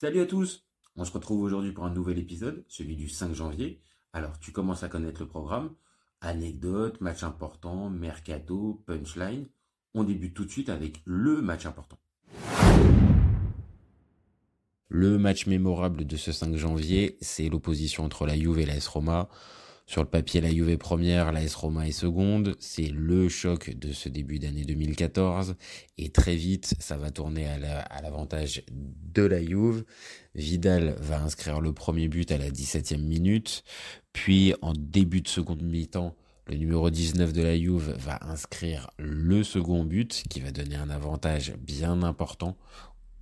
Salut à tous On se retrouve aujourd'hui pour un nouvel épisode, celui du 5 janvier. Alors, tu commences à connaître le programme. Anecdotes, match important, mercato, punchline. On débute tout de suite avec le match important. Le match mémorable de ce 5 janvier, c'est l'opposition entre la Juve et la S Roma. Sur le papier, la Juve est première, la S Roma est seconde. C'est le choc de ce début d'année 2014. Et très vite, ça va tourner à l'avantage de la Juve. Vidal va inscrire le premier but à la 17e minute. Puis, en début de seconde mi-temps, le numéro 19 de la Juve va inscrire le second but qui va donner un avantage bien important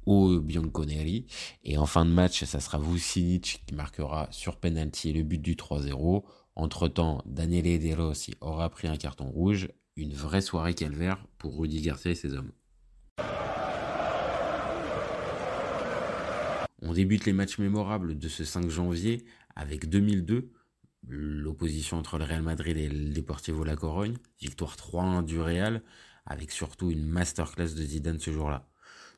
au Bianconeri. Et en fin de match, ça sera Vucinic qui marquera sur penalty le but du 3-0. Entre-temps, Daniele De Rossi aura pris un carton rouge, une vraie soirée calvaire pour Rudy Garcia et ses hommes. On débute les matchs mémorables de ce 5 janvier avec 2002, l'opposition entre le Real Madrid et le Deportivo La Corogne, victoire 3-1 du Real, avec surtout une masterclass de Zidane ce jour-là.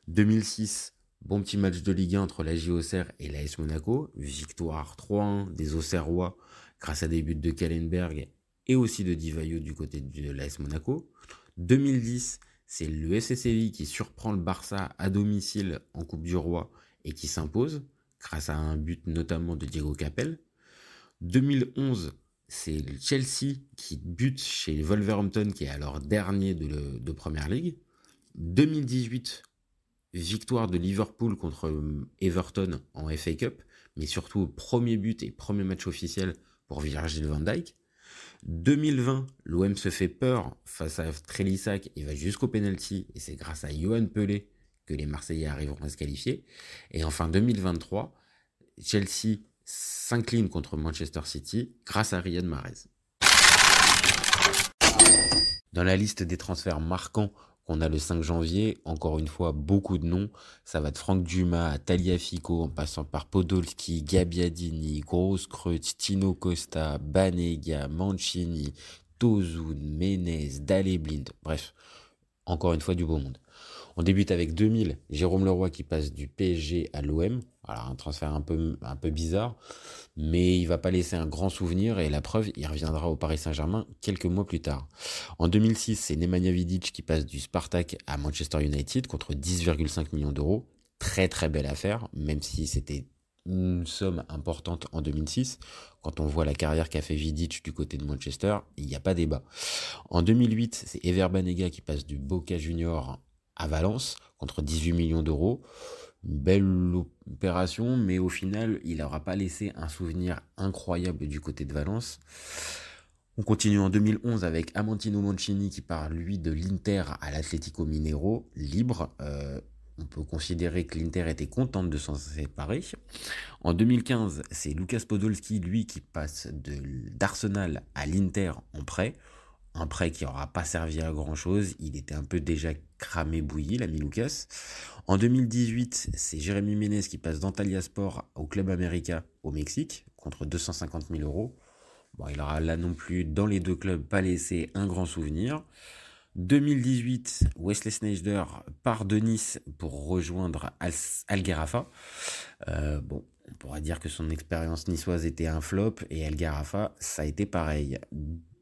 2006, bon petit match de Ligue 1 entre la JOCR et l'AS Monaco, victoire 3-1 des Auxerrois grâce à des buts de Kallenberg et aussi de Divayo du côté de l'AS Monaco. 2010, c'est le SSCI qui surprend le Barça à domicile en Coupe du Roi et qui s'impose grâce à un but notamment de Diego Capel. 2011, c'est le Chelsea qui bute chez Wolverhampton qui est alors dernier de, de Première Ligue. 2018, victoire de Liverpool contre Everton en FA Cup, mais surtout premier but et premier match officiel pour Virgil van Dijk. 2020, l'OM se fait peur face à Trélissac et va jusqu'au penalty et c'est grâce à Johan Pelé que les Marseillais arriveront à se qualifier. Et enfin 2023, Chelsea s'incline contre Manchester City grâce à Riyad Mahrez. Dans la liste des transferts marquants on a le 5 janvier, encore une fois, beaucoup de noms. Ça va de Franck Dumas à Taliafico, en passant par Podolski, Gabbiadini, Grosse Tino Costa, Banega, Mancini, Tozun, Menez, Daleblind. Bref, encore une fois, du beau monde. On débute avec 2000, Jérôme Leroy qui passe du PSG à l'OM. Alors un transfert un peu, bizarre, mais il va pas laisser un grand souvenir et la preuve, il reviendra au Paris Saint-Germain quelques mois plus tard. En 2006, c'est Nemanja Vidic qui passe du Spartak à Manchester United contre 10,5 millions d'euros. Très très belle affaire, même si c'était une somme importante en 2006. Quand on voit la carrière qu'a fait Vidic du côté de Manchester, il n'y a pas débat. En 2008, c'est Ever Banega qui passe du Boca Junior à Valence contre 18 millions d'euros. Belle opération, mais au final, il n'aura pas laissé un souvenir incroyable du côté de Valence. On continue en 2011 avec Amantino Mancini qui part lui de l'Inter à l'Atlético Minero, libre. Euh, on peut considérer que l'Inter était contente de s'en séparer. En 2015, c'est Lucas Podolski, lui, qui passe d'Arsenal à l'Inter en prêt un prêt qui n'aura pas servi à grand chose. Il était un peu déjà cramé bouilli, l'ami Lucas. En 2018, c'est Jérémy Ménez qui passe d'Antalya Sport au Club América au Mexique contre 250 000 euros. Bon, il aura là non plus, dans les deux clubs, pas laissé un grand souvenir. 2018, Wesley Sneijder part de Nice pour rejoindre Al, Algarafa. Euh, bon, on pourra dire que son expérience niçoise était un flop et Algarafa, ça a été pareil.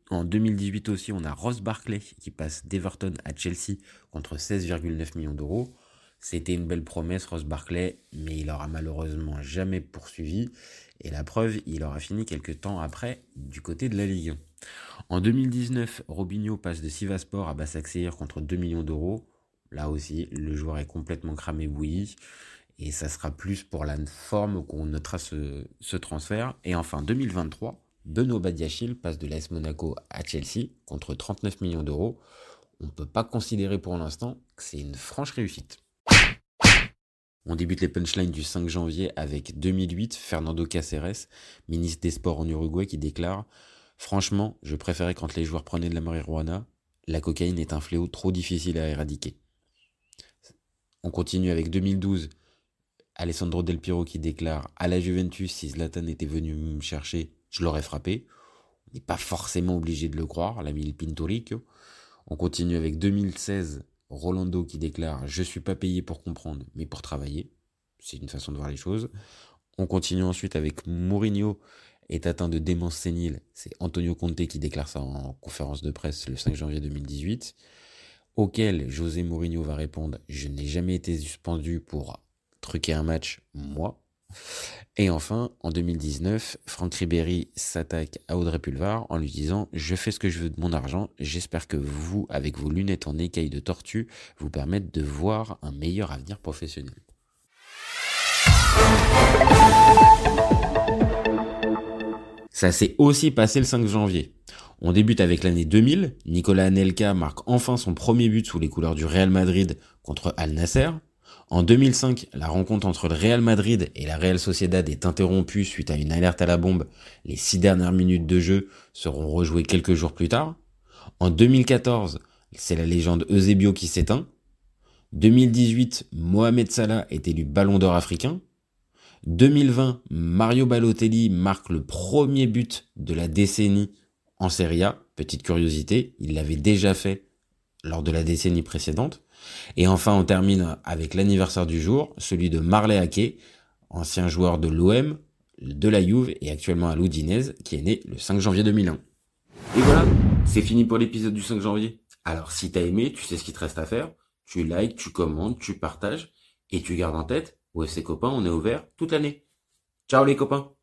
En 2018 aussi, on a Ross Barclay qui passe d'Everton à Chelsea contre 16,9 millions d'euros. C'était une belle promesse, Ross Barclay, mais il aura malheureusement jamais poursuivi. Et la preuve, il aura fini quelques temps après du côté de la Ligue. En 2019, Robinho passe de Sivaspor à Basaksehir contre 2 millions d'euros. Là aussi, le joueur est complètement cramé bouilli. Et ça sera plus pour la forme qu'on notera ce, ce transfert. Et enfin, 2023, Benoît Badiachil passe de l'AS Monaco à Chelsea contre 39 millions d'euros. On ne peut pas considérer pour l'instant que c'est une franche réussite. On débute les punchlines du 5 janvier avec 2008, Fernando Caceres, ministre des Sports en Uruguay, qui déclare Franchement, je préférais quand les joueurs prenaient de la marijuana. La cocaïne est un fléau trop difficile à éradiquer. On continue avec 2012, Alessandro Del Piro qui déclare À la Juventus, si Zlatan était venu me chercher, je l'aurais frappé. On n'est pas forcément obligé de le croire, l'ami Il Pintorico. On continue avec 2016, Rolando qui déclare Je suis pas payé pour comprendre, mais pour travailler. c'est une façon de voir les choses. On continue ensuite avec Mourinho est atteint de démence sénile. C'est Antonio Conte qui déclare ça en conférence de presse le 5 janvier 2018. Auquel José Mourinho va répondre Je n'ai jamais été suspendu pour truquer un match, moi. Et enfin, en 2019, Franck Ribéry s'attaque à Audrey Pulvar en lui disant Je fais ce que je veux de mon argent, j'espère que vous, avec vos lunettes en écailles de tortue, vous permettent de voir un meilleur avenir professionnel. Ça s'est aussi passé le 5 janvier. On débute avec l'année 2000. Nicolas Anelka marque enfin son premier but sous les couleurs du Real Madrid contre Al Nasser. En 2005, la rencontre entre le Real Madrid et la Real Sociedad est interrompue suite à une alerte à la bombe. Les six dernières minutes de jeu seront rejouées quelques jours plus tard. En 2014, c'est la légende Eusebio qui s'éteint. 2018, Mohamed Salah est élu Ballon d'Or africain. 2020, Mario Balotelli marque le premier but de la décennie en Serie A. Petite curiosité, il l'avait déjà fait lors de la décennie précédente. Et enfin, on termine avec l'anniversaire du jour, celui de Marley Ake, ancien joueur de l'OM, de la Juve et actuellement à l'Udinese, qui est né le 5 janvier 2001. Et voilà, c'est fini pour l'épisode du 5 janvier. Alors si t'as aimé, tu sais ce qu'il te reste à faire. Tu likes, tu commentes, tu partages et tu gardes en tête, ses copains, on est ouvert toute l'année. Ciao les copains